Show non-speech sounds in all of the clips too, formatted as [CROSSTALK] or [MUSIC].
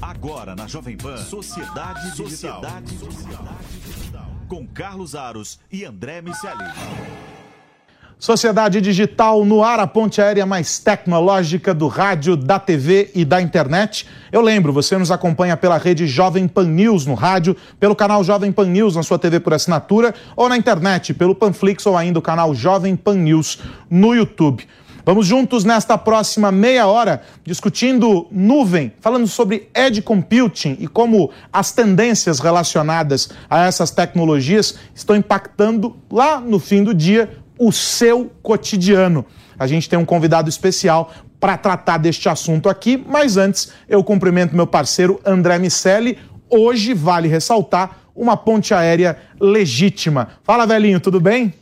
Agora na Jovem Pan, Sociedade Digital. Sociedade Digital. Com Carlos Aros e André Miceli. Sociedade Digital no ar, a ponte aérea mais tecnológica do rádio, da TV e da internet. Eu lembro, você nos acompanha pela rede Jovem Pan News no rádio, pelo canal Jovem Pan News na sua TV por assinatura ou na internet, pelo Panflix ou ainda o canal Jovem Pan News no YouTube. Vamos juntos nesta próxima meia hora discutindo nuvem, falando sobre edge computing e como as tendências relacionadas a essas tecnologias estão impactando lá no fim do dia o seu cotidiano. A gente tem um convidado especial para tratar deste assunto aqui, mas antes eu cumprimento meu parceiro André Miceli. Hoje vale ressaltar uma ponte aérea legítima. Fala, velhinho, tudo bem?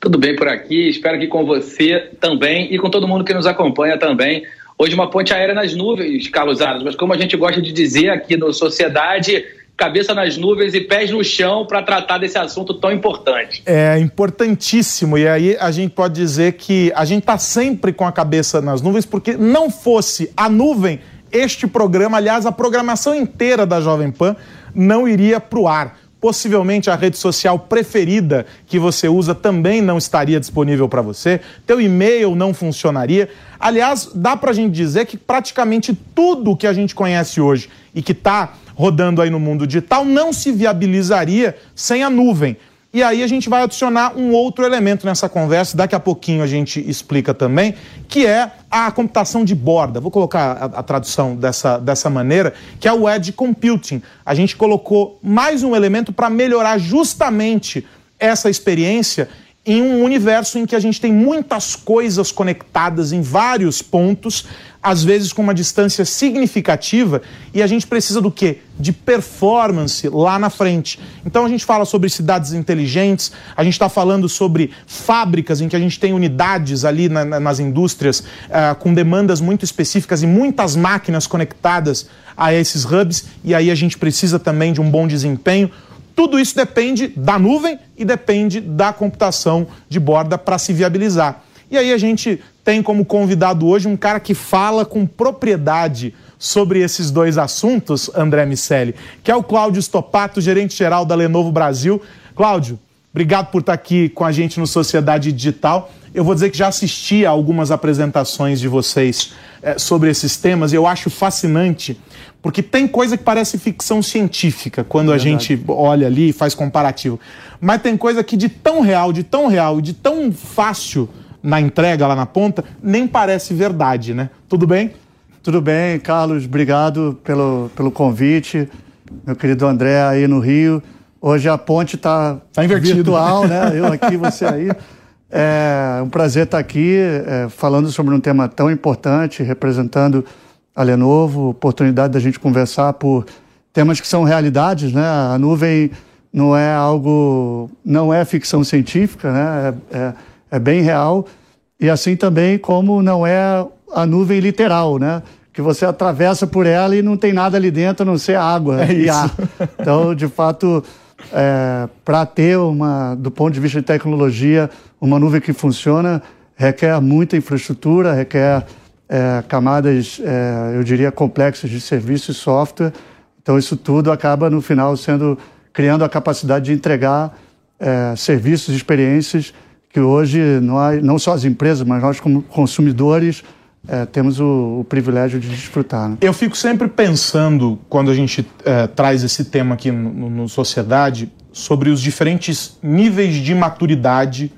Tudo bem por aqui, espero que com você também e com todo mundo que nos acompanha também. Hoje uma ponte aérea nas nuvens, Carlos Aros, mas como a gente gosta de dizer aqui no Sociedade, cabeça nas nuvens e pés no chão para tratar desse assunto tão importante. É importantíssimo. E aí a gente pode dizer que a gente está sempre com a cabeça nas nuvens, porque não fosse a nuvem, este programa, aliás, a programação inteira da Jovem Pan, não iria para o ar. Possivelmente a rede social preferida que você usa também não estaria disponível para você, teu e-mail não funcionaria. Aliás, dá para a gente dizer que praticamente tudo que a gente conhece hoje e que está rodando aí no mundo digital não se viabilizaria sem a nuvem. E aí a gente vai adicionar um outro elemento nessa conversa, daqui a pouquinho a gente explica também, que é a computação de borda. Vou colocar a, a, tradução dessa, dessa maneira, que é o Edge Computing. A gente colocou mais um elemento para melhorar justamente essa experiência em um universo em que a gente tem muitas coisas conectadas em vários pontos às vezes com uma distância significativa, e a gente precisa do quê? De performance lá na frente. Então a gente fala sobre cidades inteligentes, a gente está falando sobre fábricas em que a gente tem unidades ali na, nas indústrias uh, com demandas muito específicas e muitas máquinas conectadas a esses hubs, e aí a gente precisa também de um bom desempenho. Tudo isso depende da nuvem e depende da computação de borda para se viabilizar. E aí a gente tem como convidado hoje um cara que fala com propriedade sobre esses dois assuntos, André Miceli, que é o Cláudio Stopato, gerente-geral da Lenovo Brasil. Cláudio, obrigado por estar aqui com a gente no Sociedade Digital. Eu vou dizer que já assisti a algumas apresentações de vocês é, sobre esses temas e eu acho fascinante, porque tem coisa que parece ficção científica quando é a gente olha ali e faz comparativo. Mas tem coisa que de tão real, de tão real e de tão fácil na entrega lá na ponta, nem parece verdade, né? Tudo bem? Tudo bem, Carlos, obrigado pelo, pelo convite. Meu querido André aí no Rio. Hoje a ponte está tá, tá virtual, né? Eu aqui, [LAUGHS] você aí. É um prazer estar aqui é, falando sobre um tema tão importante, representando a Lenovo, oportunidade da gente conversar por temas que são realidades, né? A nuvem não é algo, não é ficção científica, né? É, é, é bem real. E assim também como não é a nuvem literal, né? Que você atravessa por ela e não tem nada ali dentro a não ser água é e ar. Então, de fato, é, para ter uma, do ponto de vista de tecnologia, uma nuvem que funciona, requer muita infraestrutura, requer é, camadas, é, eu diria, complexas de serviço e software. Então, isso tudo acaba, no final, sendo criando a capacidade de entregar é, serviços e experiências que hoje nós, não só as empresas, mas nós como consumidores é, temos o, o, privilégio de desfrutar. Né? Eu fico sempre pensando, quando a gente é, traz esse tema aqui no, no, Sociedade, sobre os diferentes níveis de maturidade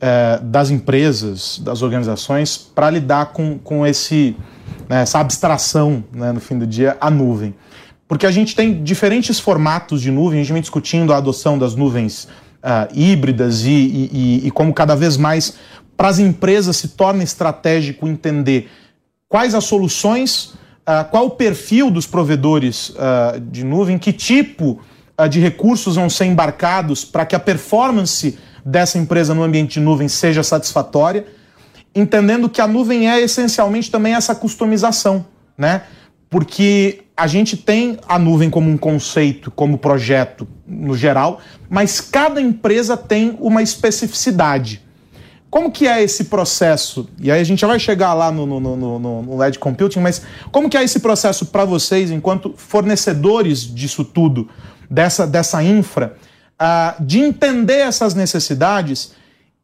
é, das empresas, das organizações, para lidar com, com esse, né, essa abstração, né, no fim do dia, a nuvem. Porque a gente tem diferentes formatos de nuvem, a gente vem discutindo a adoção das nuvens uh, híbridas e, e, e como cada vez mais para as empresas se torna estratégico entender quais as soluções, uh, qual o perfil dos provedores uh, de nuvem, que tipo uh, de recursos vão ser embarcados para que a performance dessa empresa no ambiente de nuvem seja satisfatória, entendendo que a nuvem é essencialmente também essa customização, né? Porque a gente tem a nuvem como um conceito, como projeto no geral, mas cada empresa tem uma especificidade. Como que é esse processo? E aí a gente já vai chegar lá no, no, no, no LED Computing, mas como que é esse processo para vocês, enquanto fornecedores disso tudo, dessa, dessa infra, uh, de entender essas necessidades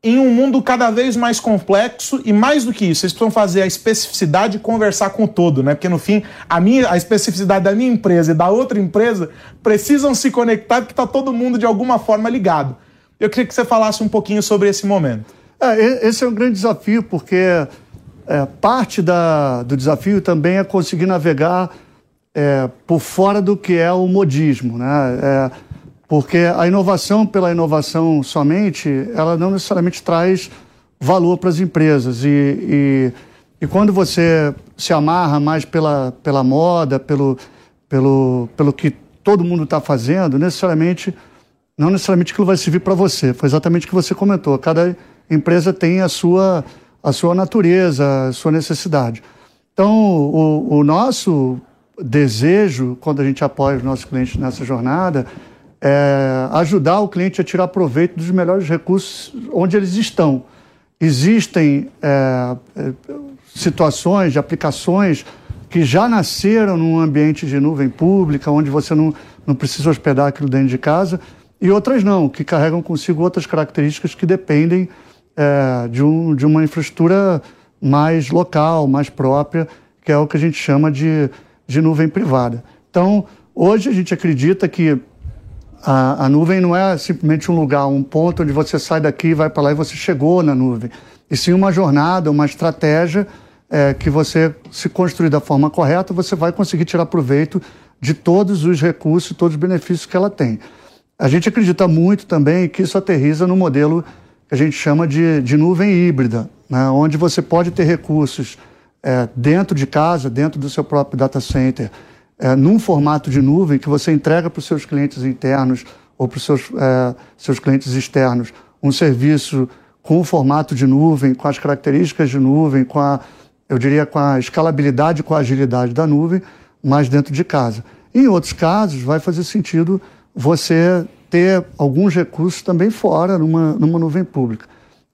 em um mundo cada vez mais complexo e mais do que isso, vocês precisam fazer a especificidade e conversar com o todo, né? Porque no fim, a, minha, a especificidade da minha empresa e da outra empresa precisam se conectar porque está todo mundo de alguma forma ligado. Eu queria que você falasse um pouquinho sobre esse momento. É, esse é um grande desafio, porque é, parte da, do desafio também é conseguir navegar é, por fora do que é o modismo, né? É, porque a inovação pela inovação somente, ela não necessariamente traz valor para as empresas. E, e, e, quando você se amarra mais pela, pela moda, pelo, pelo, pelo que todo mundo está fazendo, necessariamente, não necessariamente aquilo vai servir para você. Foi exatamente o que você comentou. Cada empresa tem a sua, a sua natureza, a sua necessidade. Então, o, o nosso desejo, quando a gente apoia os nossos clientes nessa jornada, é, ajudar o cliente a tirar proveito dos melhores recursos onde eles estão. Existem é, é, situações de aplicações que já nasceram num ambiente de nuvem pública, onde você não, não precisa hospedar aquilo dentro de casa, e outras não, que carregam consigo outras características que dependem é, de, um, de uma infraestrutura mais local, mais própria, que é o que a gente chama de, de nuvem privada. Então, hoje a gente acredita que a, a nuvem não é simplesmente um lugar, um ponto onde você sai daqui, vai para lá e você chegou na nuvem. E sim uma jornada, uma estratégia é, que você, se construir da forma correta, você vai conseguir tirar proveito de todos os recursos, todos os benefícios que ela tem. A gente acredita muito também que isso aterriza no modelo que a gente chama de, de nuvem híbrida, né, onde você pode ter recursos é, dentro de casa, dentro do seu próprio data center, é, num formato de nuvem que você entrega para os seus clientes internos ou para os seus, é, seus clientes externos um serviço com o formato de nuvem, com as características de nuvem, com a, eu diria, com a escalabilidade, com a agilidade da nuvem, mas dentro de casa. Em outros casos, vai fazer sentido você ter alguns recursos também fora, numa, numa nuvem pública.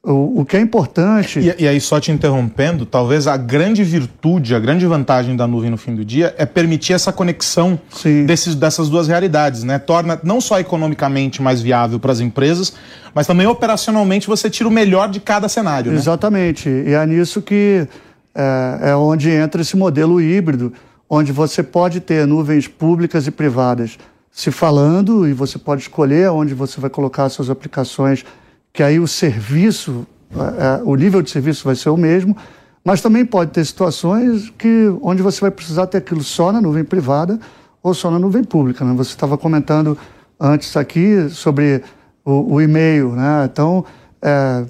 O, o que é importante. E, e, aí, só te interrompendo, talvez a grande virtude, a grande vantagem da nuvem no fim do dia é permitir essa conexão desses, dessas duas realidades, né? Torna não só economicamente mais viável para as empresas, mas também operacionalmente você tira o melhor de cada cenário. Né? Exatamente. E é nisso que é, é onde entra esse modelo híbrido, onde você pode ter nuvens públicas e privadas se falando e você pode escolher onde você vai colocar suas aplicações que aí o serviço, é, é, o nível de serviço vai ser o mesmo, mas também pode ter situações que, onde você vai precisar ter aquilo só na nuvem privada ou só na nuvem pública. Né? Você estava comentando antes aqui sobre o, o e-mail, né? Então, é,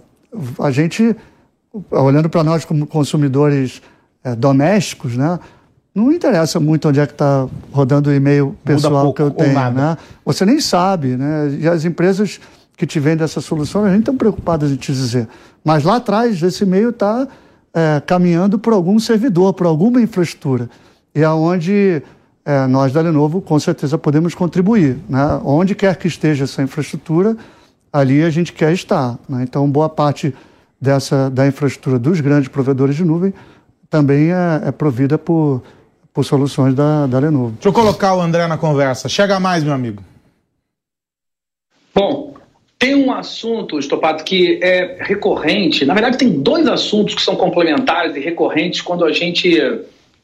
a gente, olhando para nós como consumidores é, domésticos, né? Não interessa muito onde é que está rodando o e-mail pessoal que eu tenho, né? Você nem sabe, né? E as empresas que te vende essa solução, a gente está preocupado em te dizer. Mas lá atrás, esse e-mail está é, caminhando por algum servidor, por alguma infraestrutura. E aonde é, é, nós da Lenovo, com certeza, podemos contribuir. Né? Onde quer que esteja essa infraestrutura, ali a gente quer estar. Né? Então, boa parte dessa, da infraestrutura dos grandes provedores de nuvem também é, é provida por, por soluções da, da Lenovo. Deixa eu colocar o André na conversa. Chega mais, meu amigo. Bom, tem um assunto, Estopado, que é recorrente. Na verdade, tem dois assuntos que são complementares e recorrentes quando a gente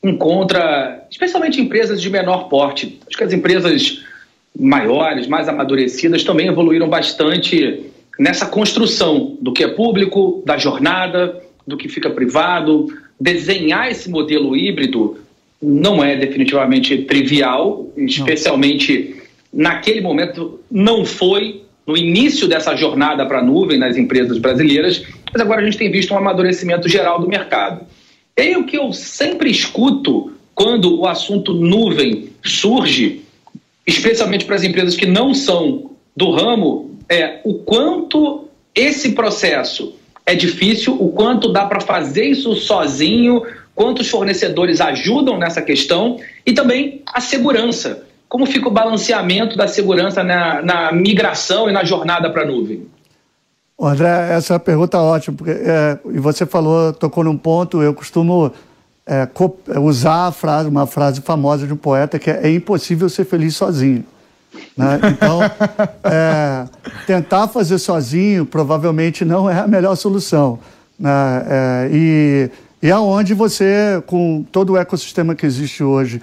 encontra, especialmente empresas de menor porte. Acho que as empresas maiores, mais amadurecidas, também evoluíram bastante nessa construção do que é público, da jornada, do que fica privado. Desenhar esse modelo híbrido não é definitivamente trivial, especialmente não. naquele momento não foi no início dessa jornada para a nuvem nas empresas brasileiras, mas agora a gente tem visto um amadurecimento geral do mercado. E o que eu sempre escuto quando o assunto nuvem surge, especialmente para as empresas que não são do ramo, é o quanto esse processo é difícil, o quanto dá para fazer isso sozinho, quantos fornecedores ajudam nessa questão e também a segurança como fica o balanceamento da segurança na, na migração e na jornada para a nuvem? André, essa pergunta é ótima, porque é, e você falou, tocou num ponto, eu costumo é, usar frase, uma frase famosa de um poeta que é, é impossível ser feliz sozinho. Né? Então, [LAUGHS] é, tentar fazer sozinho provavelmente não é a melhor solução. Né? É, e, e aonde você, com todo o ecossistema que existe hoje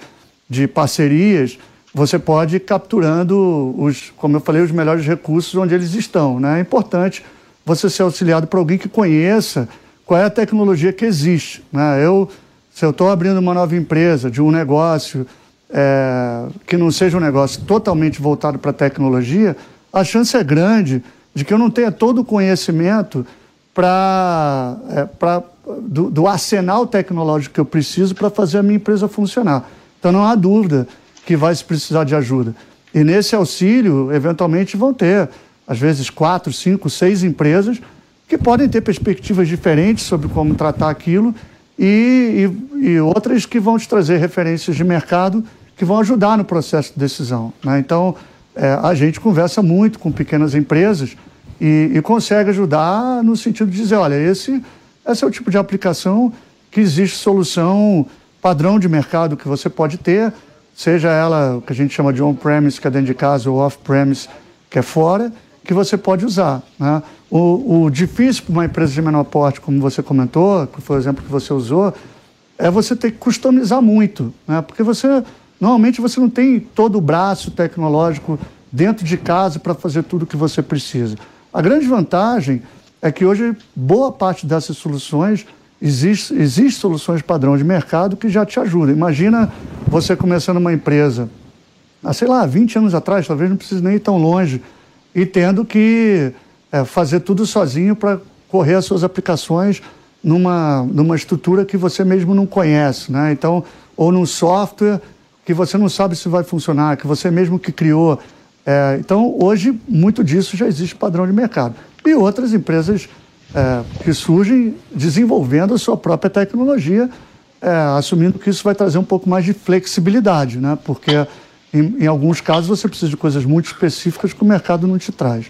de parcerias, você pode ir capturando, os, como eu falei, os melhores recursos onde eles estão. Né? É importante você ser auxiliado por alguém que conheça qual é a tecnologia que existe. Né? Eu, se eu estou abrindo uma nova empresa, de um negócio é, que não seja um negócio totalmente voltado para a tecnologia, a chance é grande de que eu não tenha todo o conhecimento pra, é, do, do arsenal tecnológico que eu preciso para fazer a minha empresa funcionar. Então não há dúvida que vai se precisar de ajuda. E nesse auxílio, eventualmente, vão ter, às vezes, quatro, cinco, seis empresas que podem ter perspectivas diferentes sobre como tratar aquilo e, e, e outras que vão te trazer referências de mercado que vão ajudar no processo de decisão. Né? Então, é, a gente conversa muito com pequenas empresas e, e, consegue ajudar no sentido de dizer, olha, esse, esse é o tipo de aplicação que existe solução padrão de mercado que você pode ter, seja ela o que a gente chama de on-premise, que é dentro de casa, ou off-premise, que é fora, que você pode usar. Né? O, o difícil para uma empresa de menor porte, como você comentou, que foi o exemplo que você usou, é você ter que customizar muito, né? porque você Normalmente você não tem todo o braço tecnológico dentro de casa para fazer tudo o que você precisa. A grande vantagem é que hoje boa parte dessas soluções existe, existe soluções padrão de mercado que já te ajudam. Imagina você começando uma empresa, há, sei lá, 20 anos atrás, talvez não precise nem ir tão longe, e tendo que é, fazer tudo sozinho para correr as suas aplicações numa, numa estrutura que você mesmo não conhece, né? Então, ou num software que você não sabe se vai funcionar, que você mesmo que criou. É, então, hoje, muito disso já existe padrão de mercado. E outras empresas é, que surgem desenvolvendo a sua própria tecnologia, é, assumindo que isso vai trazer um pouco mais de flexibilidade, né? porque em, em, alguns casos você precisa de coisas muito específicas que o mercado não te traz.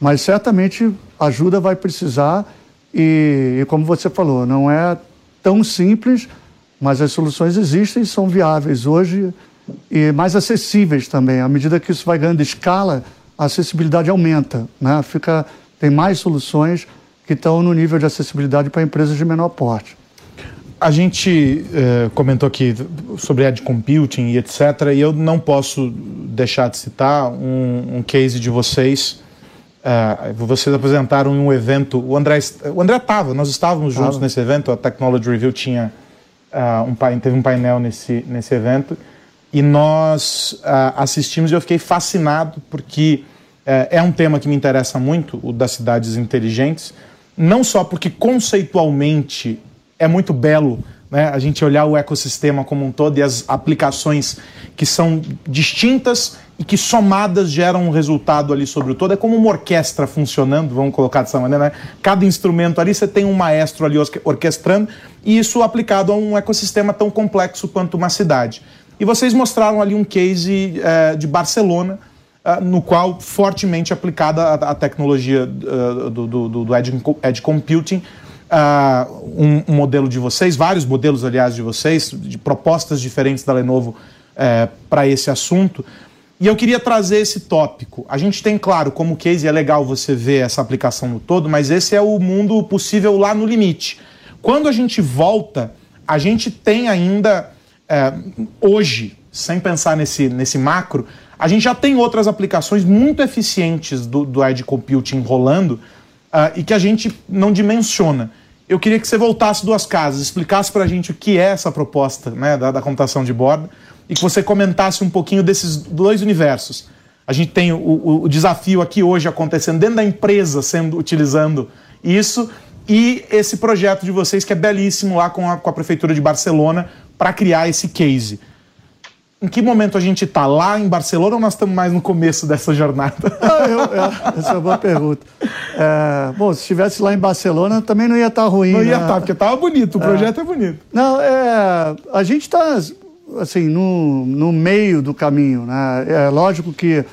Mas certamente ajuda vai precisar e, e como você falou, não é tão simples mas as soluções existem, são viáveis hoje e mais acessíveis também. À medida que isso vai ganhando escala, a acessibilidade aumenta, né? Fica, tem mais soluções que estão no nível de acessibilidade para empresas de menor porte. A gente eh, comentou aqui sobre edge computing e etc. E eu não posso deixar de citar um, um case de vocês. Uh, vocês apresentaram um evento. O André o André estava, nós estávamos juntos nesse evento. A Technology Review tinha uh, um, teve um painel nesse, nesse evento e nós uh, assistimos e eu fiquei fascinado porque uh, é um tema que me interessa muito, o das cidades inteligentes, não só porque conceitualmente é muito belo né, a gente olhar o ecossistema como um todo e as aplicações que são distintas e que somadas geram um resultado ali sobre o todo. É como uma orquestra funcionando, vamos colocar dessa maneira, né? Cada instrumento ali você tem um maestro ali orquestrando e isso aplicado a um ecossistema tão complexo quanto uma cidade. E vocês mostraram ali um case é, de Barcelona, uh, no qual fortemente aplicada a, a tecnologia uh, do, do, do edge, edge computing, uh, um, um, modelo de vocês, vários modelos, aliás, de vocês, de propostas diferentes da Lenovo para esse assunto. E eu queria trazer esse tópico. A gente tem, claro, como case é legal você ver essa aplicação no todo, mas esse é o mundo possível lá no limite. Quando a gente volta, a gente tem ainda, é, hoje, sem pensar nesse, nesse macro, a gente já tem outras aplicações muito eficientes do, do Edge Computing rolando uh, e que a gente não dimensiona. Eu queria que você voltasse duas casas, explicasse para a gente o que é essa proposta né, da, da computação de borda e que você comentasse um pouquinho desses dois universos. A gente tem o, o, o desafio aqui hoje acontecendo dentro da empresa, sendo utilizando isso, e esse projeto de vocês que é belíssimo lá com a, com a Prefeitura de Barcelona para criar esse case. Em que momento a gente está? Lá em Barcelona ou nós estamos mais no começo dessa jornada? Ah, eu, eu, essa é uma boa pergunta. É, bom, se estivesse lá em Barcelona também não ia estar tá ruim. Não ia estar, né? tá, porque estava bonito, o é. projeto é bonito. Não, é, a gente está assim, no, no meio do caminho. Né? É lógico que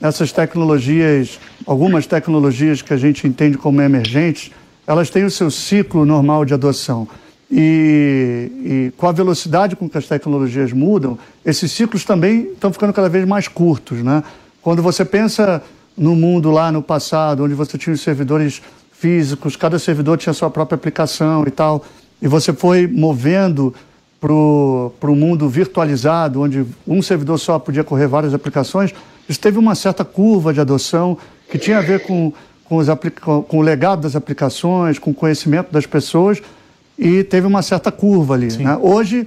essas tecnologias algumas tecnologias que a gente entende como emergentes, elas têm o seu ciclo normal de adoção. E, e, com a velocidade com que as tecnologias mudam, esses ciclos também estão ficando cada vez mais curtos. Né? Quando você pensa no mundo lá no passado, onde você tinha os servidores físicos, cada servidor tinha sua própria aplicação e tal, e você foi movendo para o mundo virtualizado, onde um servidor só podia correr várias aplicações, isso teve uma certa curva de adoção que tinha a ver com, com, os, com o legado das aplicações, com o conhecimento das pessoas, e teve uma certa curva ali. Né? Hoje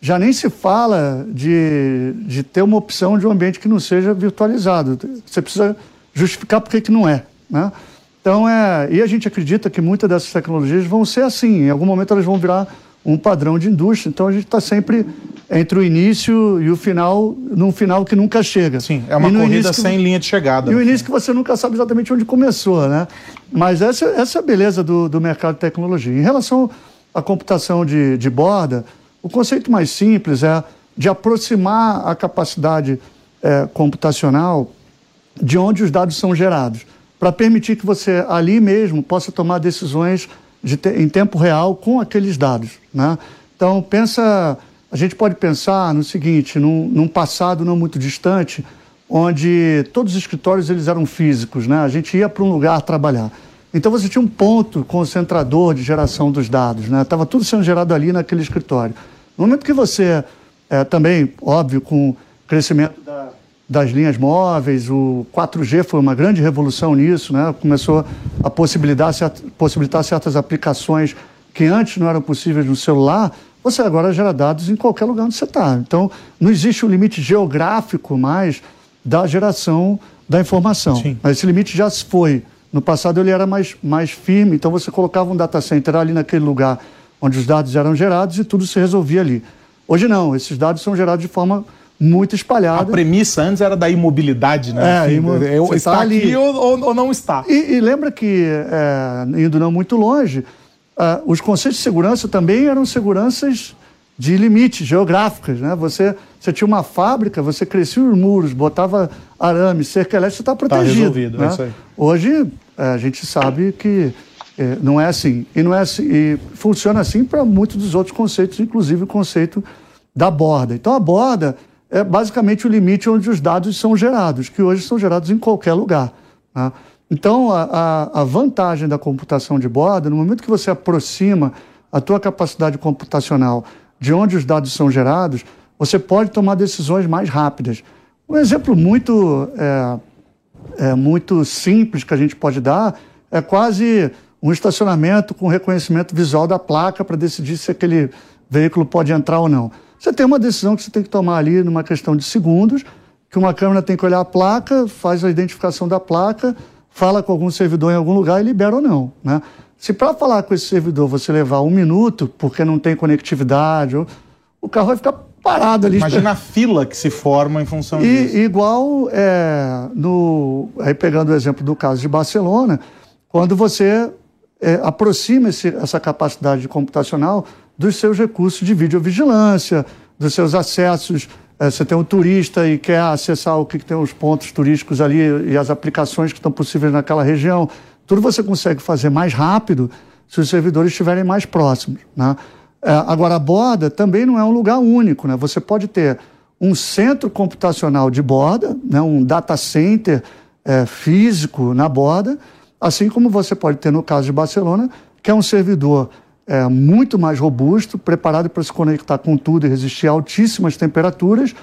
já nem se fala de, de ter uma opção de um ambiente que não seja virtualizado. Você precisa justificar por que não é. Né? Então, é, e a gente acredita que muitas dessas tecnologias vão ser assim. Em algum momento elas vão virar um padrão de indústria. Então a gente está sempre entre o início e o final, num final que nunca chega. Sim, é uma corrida sem linha de chegada. E o início que você nunca sabe exatamente onde começou, né? Mas essa, essa é a beleza do, do mercado de tecnologia. Em relação à computação de, de borda, o conceito mais simples é de aproximar a capacidade é, computacional de onde os dados são gerados, para permitir que você ali mesmo possa tomar decisões de te, em tempo real com aqueles dados. Né? Então, pensa, a gente pode pensar no seguinte, num, num, passado não muito distante, onde todos os escritórios eles eram físicos, né? a gente ia para um lugar trabalhar. Então você tinha um ponto concentrador de geração dos dados, estava né? tudo sendo gerado ali naquele escritório. No momento que você, é, também, óbvio, com o crescimento da, das linhas móveis, o 4G foi uma grande revolução nisso, né? começou a possibilitar, possibilitar certas aplicações que antes não eram possíveis no celular, você agora gera dados em qualquer lugar onde você está. Então, não existe um limite geográfico mais da geração da informação. Sim. Mas esse limite já se foi. No passado ele era mais, mais firme, então você colocava um data center ali naquele lugar onde os dados eram gerados e tudo se resolvia ali. Hoje não, esses dados são gerados de forma muito espalhada. A premissa antes era da imobilidade, né? É, imo... eu, está tá ali ou, ou, não está. E, e lembra que, é, indo não muito longe, é, os conceitos de segurança também eram seguranças de limites geográficas, né? Você, você tinha uma fábrica, você crescia os muros, botava arame, cerca elétrica, você está protegido. Está resolvido, né? é isso aí. Hoje, é, a gente sabe que é, não é assim. E, não é assim, e funciona assim para muitos dos outros conceitos, inclusive o conceito da borda. Então, a borda é basicamente o limite onde os dados são gerados, que hoje são gerados em qualquer lugar. Né? Então, a, a, a, vantagem da computação de borda, no momento que você aproxima a tua capacidade computacional de onde os dados são gerados, você pode tomar decisões mais rápidas. Um exemplo muito, é, é, muito simples que a gente pode dar é quase um estacionamento com reconhecimento visual da placa para decidir se aquele veículo pode entrar ou não. Você tem uma decisão que você tem que tomar ali numa questão de segundos, que uma câmera tem que olhar a placa, faz a identificação da placa, fala com algum servidor em algum lugar e libera ou não. Né? Se para falar com esse servidor você levar um minuto, porque não tem conectividade, o carro vai ficar parado ali. Imagina a fila que se forma em função e, disso. Igual, é, no, aí pegando o exemplo do caso de Barcelona, quando você é, aproxima esse, essa capacidade computacional dos seus recursos de videovigilância, dos seus acessos. É, você tem um turista e quer acessar o que, que tem os pontos turísticos ali e as aplicações que estão possíveis naquela região. Tudo você consegue fazer mais rápido se os servidores estiverem mais próximos. Né? É, agora, a borda também não é um lugar único. Né? Você pode ter um centro computacional de borda, né? um data center é, físico na borda, assim como você pode ter no caso de Barcelona, que é um servidor é, muito mais robusto, preparado para se conectar com tudo e resistir a altíssimas temperaturas,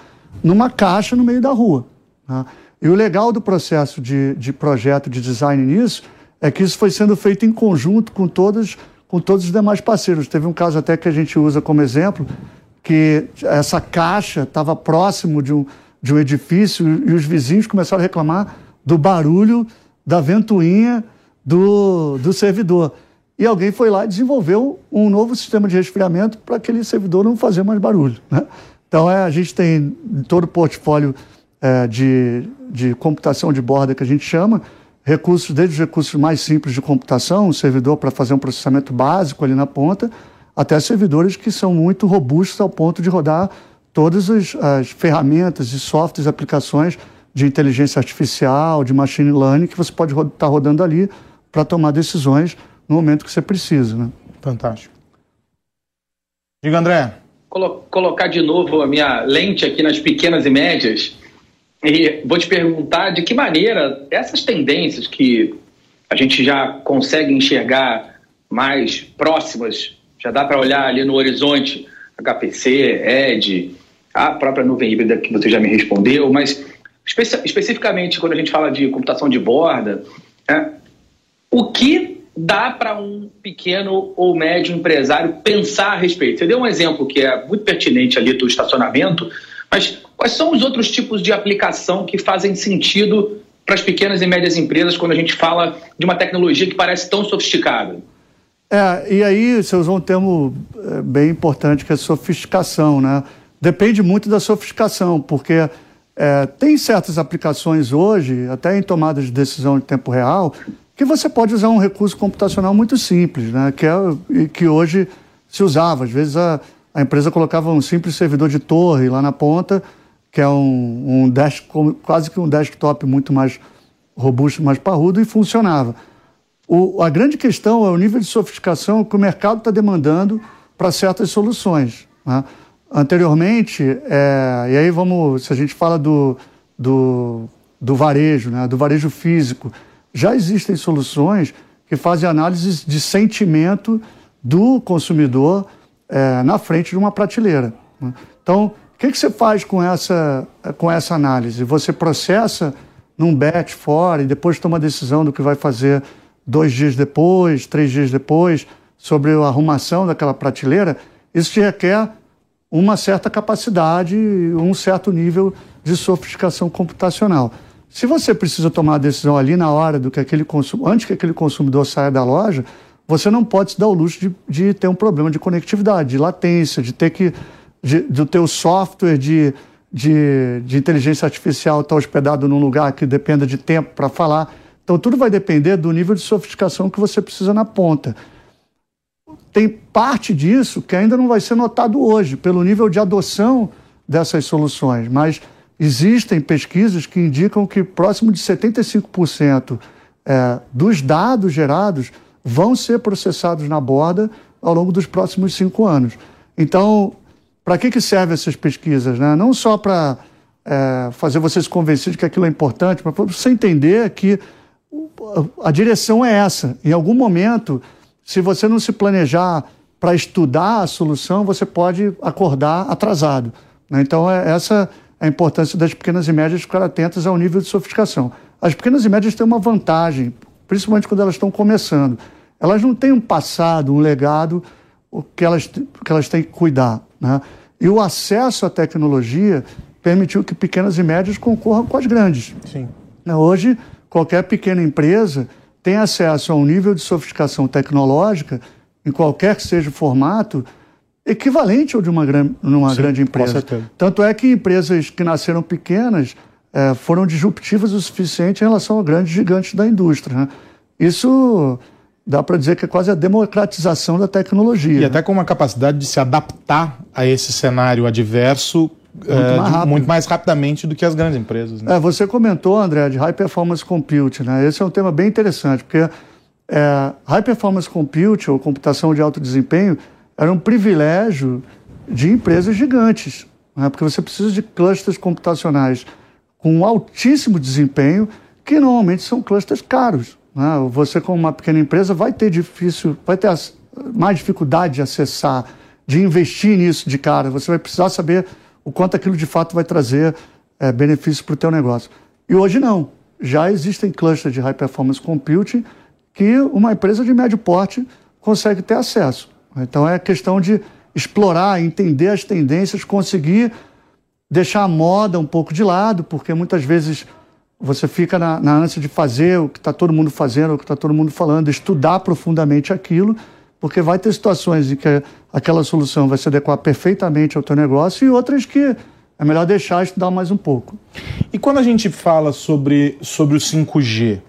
numa caixa no meio da rua. Né? E o legal do processo de, de projeto de design nisso é que isso foi sendo feito em conjunto com todos, com todos os demais parceiros. Teve um caso até que a gente usa como exemplo, que essa caixa estava próximo de um, de um edifício e os vizinhos começaram a reclamar do barulho da ventoinha do, do servidor. E alguém foi lá e desenvolveu um novo sistema de resfriamento para aquele servidor não fazer mais barulho. Né? Então, é, a gente tem todo o portfólio é, de, de computação de borda que a gente chama, recursos, desde os recursos mais simples de computação, um servidor para fazer um processamento básico ali na ponta, até servidores que são muito robustos ao ponto de rodar todas as, as ferramentas e softwares, aplicações de inteligência artificial, de machine learning, que você pode estar tá rodando ali para tomar decisões no momento que você precisa. Né? Fantástico. Diga, André. Colo colocar de novo a minha lente aqui nas pequenas e médias e vou te perguntar de que maneira essas tendências que a gente já consegue enxergar mais próximas, já dá para olhar ali no horizonte, HPC, ED, a própria nuvem híbrida que você já me respondeu, mas especi especificamente quando a gente fala de computação de borda, é, o que dá para um pequeno ou médio empresário pensar a respeito? Você deu um exemplo que é muito pertinente ali do estacionamento, mas quais são os outros tipos de aplicação que fazem sentido para as pequenas e médias empresas quando a gente fala de uma tecnologia que parece tão sofisticada? É, e aí você usou um termo é, bem importante que é sofisticação, né? Depende muito da sofisticação, porque é, tem certas aplicações hoje, até em tomadas de decisão de tempo real, que você pode usar um recurso computacional muito simples, né? que, é, que hoje se usava. Às vezes a, a empresa colocava um simples servidor de torre lá na ponta, que é um, um desk, quase que um desktop muito mais robusto, mais parrudo, e funcionava. O, a grande questão é o nível de sofisticação que o mercado está demandando para certas soluções. Né? Anteriormente, é, e aí vamos, se a gente fala do, do, do varejo, né? do varejo físico, já existem soluções que fazem análises de sentimento do consumidor é, na frente de uma prateleira. Né? Então, que, que você faz com essa, com essa análise? Você processa num batch fora e depois toma a decisão do que vai fazer dois dias depois, três dias depois, sobre a arrumação daquela prateleira. Isso te requer uma certa capacidade, um certo nível de sofisticação computacional. Se você precisa tomar a decisão ali na hora do que aquele consum... antes que aquele consumidor saia da loja, você não pode se dar o luxo de, de ter um problema de conectividade, de latência, de ter que de, do teu software de, de, de inteligência artificial estar hospedado num lugar que dependa de tempo para falar. Então tudo vai depender do nível de sofisticação que você precisa na ponta. Tem parte disso que ainda não vai ser notado hoje pelo nível de adoção dessas soluções, mas Existem pesquisas que indicam que próximo de 75% é, dos dados gerados vão ser processados na borda ao longo dos próximos cinco anos. Então, para que, que servem essas pesquisas? Né? Não só para é, fazer você se convencer de que aquilo é importante, mas para você entender que a direção é essa. Em algum momento, se você não se planejar para estudar a solução, você pode acordar atrasado. Né? Então, é essa a importância das pequenas e médias ficar atentas ao nível de sofisticação. As pequenas e médias têm uma vantagem, principalmente quando elas estão começando. Elas não têm um passado, um legado que elas, que elas têm que cuidar. Né? E o acesso à tecnologia permitiu que pequenas e médias concorram com as grandes. Sim. Né, hoje, qualquer pequena empresa tem acesso a um nível de sofisticação tecnológica, em qualquer que seja o formato, equivalente ao de uma, gran, numa Sim, grande empresa. Tanto é que empresas que nasceram pequenas é, foram disruptivas o suficiente em relação a grandes gigantes da indústria. Né? Isso dá para dizer que é quase a democratização da tecnologia. E né? até com uma capacidade de se adaptar a esse cenário adverso muito, é, mais, muito mais, rapidamente do que as grandes empresas. Né? É, você comentou, André, de High Performance Compute. Né? Esse é um tema bem interessante, porque é, High Performance Compute, ou computação de alto desempenho, era um privilégio de empresas gigantes, né? porque você precisa de clusters computacionais com altíssimo desempenho, que normalmente são clusters caros. Né? Você, como uma pequena empresa, vai ter difícil, vai ter mais dificuldade de acessar, de investir nisso de cara. Você vai precisar saber o quanto aquilo de fato vai trazer é, benefício para o teu negócio. E hoje não. Já existem clusters de high performance computing que uma empresa de médio porte consegue ter acesso. Então é questão de explorar, entender as tendências, conseguir deixar a moda um pouco de lado, porque muitas vezes você fica na, na ânsia de fazer o que está todo mundo fazendo, o que está todo mundo falando, estudar profundamente aquilo, porque vai ter situações em que aquela solução vai se adequar perfeitamente ao teu negócio e outras que é melhor deixar estudar mais um pouco. E quando a gente fala sobre, sobre o 5G,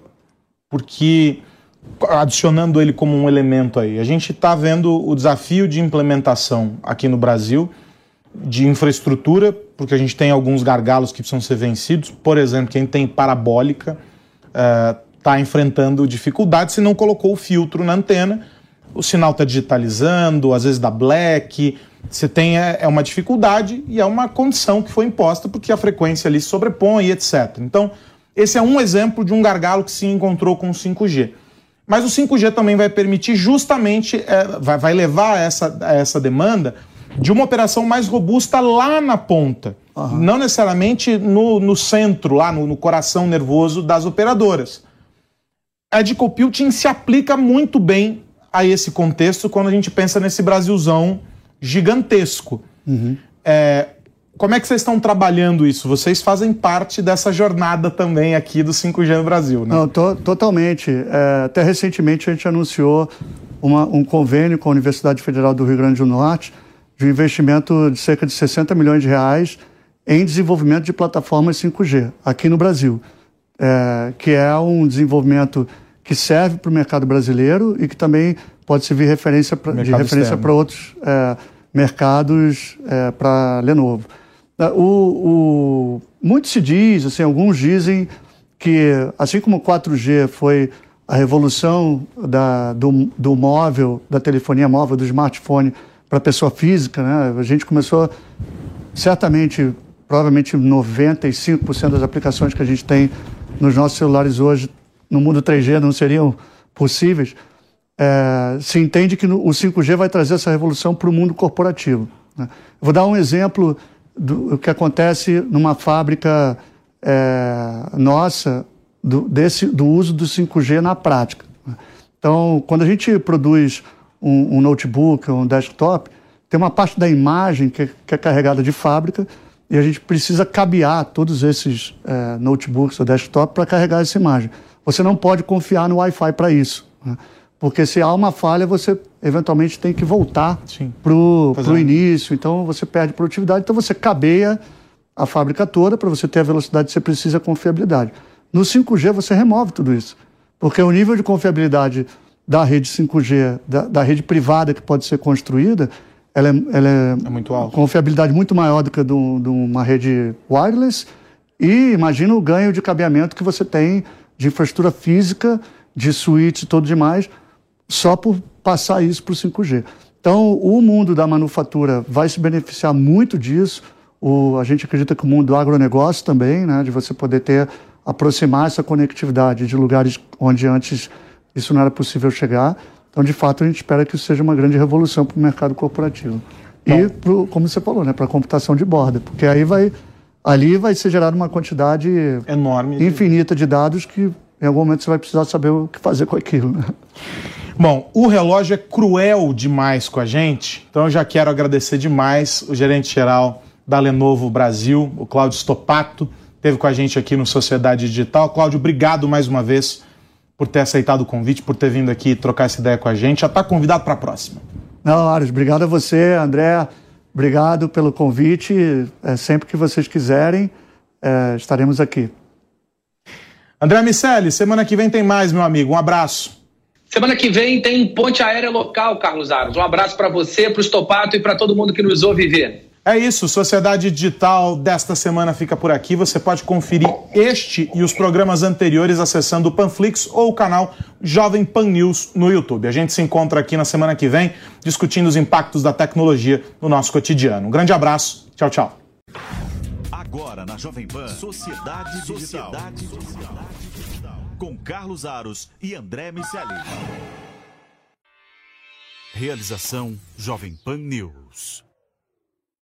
porque adicionando ele como um elemento aí. A gente está vendo o desafio de implementação aqui no Brasil de infraestrutura, porque a gente tem alguns gargalos que precisam ser vencidos. Por exemplo, quem tem parabólica está uh, enfrentando dificuldades se não colocou o filtro na antena. O sinal está digitalizando, às vezes dá black. Você tem é, é, uma dificuldade e é uma condição que foi imposta porque a frequência ali sobrepõe, etc. Então, esse é um exemplo de um gargalo que se encontrou com o 5G. Mas o 5G também vai permitir justamente, é, vai, vai levar essa, essa demanda de uma operação mais robusta lá na ponta. Uhum. Não necessariamente no, no centro, lá no, no, coração nervoso das operadoras. A de Computing se aplica muito bem a esse contexto quando a gente pensa nesse Brasilzão gigantesco. Uhum. É, como é que vocês estão trabalhando isso? Vocês fazem parte dessa jornada também aqui do 5G no Brasil, né? Não, to totalmente. É, até recentemente a gente anunciou uma, um convênio com a Universidade Federal do Rio Grande do Norte de um investimento de cerca de 60 milhões de reais em desenvolvimento de plataformas 5G aqui no Brasil, é, que é um desenvolvimento que serve para o mercado brasileiro e que também pode servir referência pra, de referência para outros é, mercados é, para Lenovo. É, o, o, muito se diz, assim, alguns dizem que, assim como o 4G foi a revolução da, do, do móvel, da telefonia móvel, do smartphone para pessoa física, né? a gente começou, certamente, provavelmente 95% das aplicações que a gente tem nos nossos celulares hoje no mundo 3G não seriam possíveis. É, se entende que o 5G vai trazer essa revolução para o mundo corporativo. Né? Vou dar um exemplo do que acontece numa fábrica é, nossa do, desse, do uso do 5G na prática. Então, quando a gente produz um, um notebook, um desktop, tem uma parte da imagem que é, que é, carregada de fábrica e a gente precisa cabear todos esses é, notebooks ou desktop para carregar essa imagem. Você não pode confiar no Wi-Fi para isso. Né? Porque se há uma falha, você eventualmente tem que voltar para o início, então você perde produtividade. Então você cabeia a fábrica toda para você ter a velocidade que você precisa, a confiabilidade. No 5G você remove tudo isso, porque o nível de confiabilidade da rede 5G, da, da rede privada que pode ser construída, ela é, ela é, é muito alta. confiabilidade muito maior do que de uma rede wireless e imagina o ganho de cabeamento que você tem de infraestrutura física, de switch e tudo demais, só por passar isso para o 5G. Então, o mundo da manufatura vai se beneficiar muito disso. O, a gente acredita que o mundo do agronegócio também, né, de você poder ter, aproximar essa conectividade de lugares onde antes isso não era possível chegar. Então, de fato, a gente espera que isso seja uma grande revolução para o mercado corporativo. Bom. E, pro, como você falou, né, para a computação de borda, porque aí vai, ali vai ser gerada uma quantidade enorme, infinita de dados que em algum momento você vai precisar saber o que fazer com aquilo. Né? Bom, o relógio é cruel demais com a gente, então eu já quero agradecer demais o gerente-geral da Lenovo Brasil, o Cláudio Stopato, teve com a gente aqui no Sociedade Digital. Cláudio, obrigado mais uma vez por ter aceitado o convite, por ter vindo aqui trocar essa ideia com a gente. Já está convidado para a próxima. Não, Ares, obrigado a você, André. Obrigado pelo convite. É, sempre que vocês quiserem, é, estaremos aqui. André Miceli, semana que vem tem mais, meu amigo. Um abraço. Semana que vem tem ponte aérea local, Carlos Aros. Um abraço para você, para o Estopato e para todo mundo que nos ouve ver. É isso, Sociedade Digital desta semana fica por aqui. Você pode conferir este e os programas anteriores acessando o Panflix ou o canal Jovem Pan News no YouTube. A gente se encontra aqui na semana que vem discutindo os impactos da tecnologia no nosso cotidiano. Um grande abraço, tchau, tchau. Agora na Jovem Pan, Sociedade Digital. Sociedade Digital. Com Carlos Aros e André Miceli. Realização Jovem Pan News.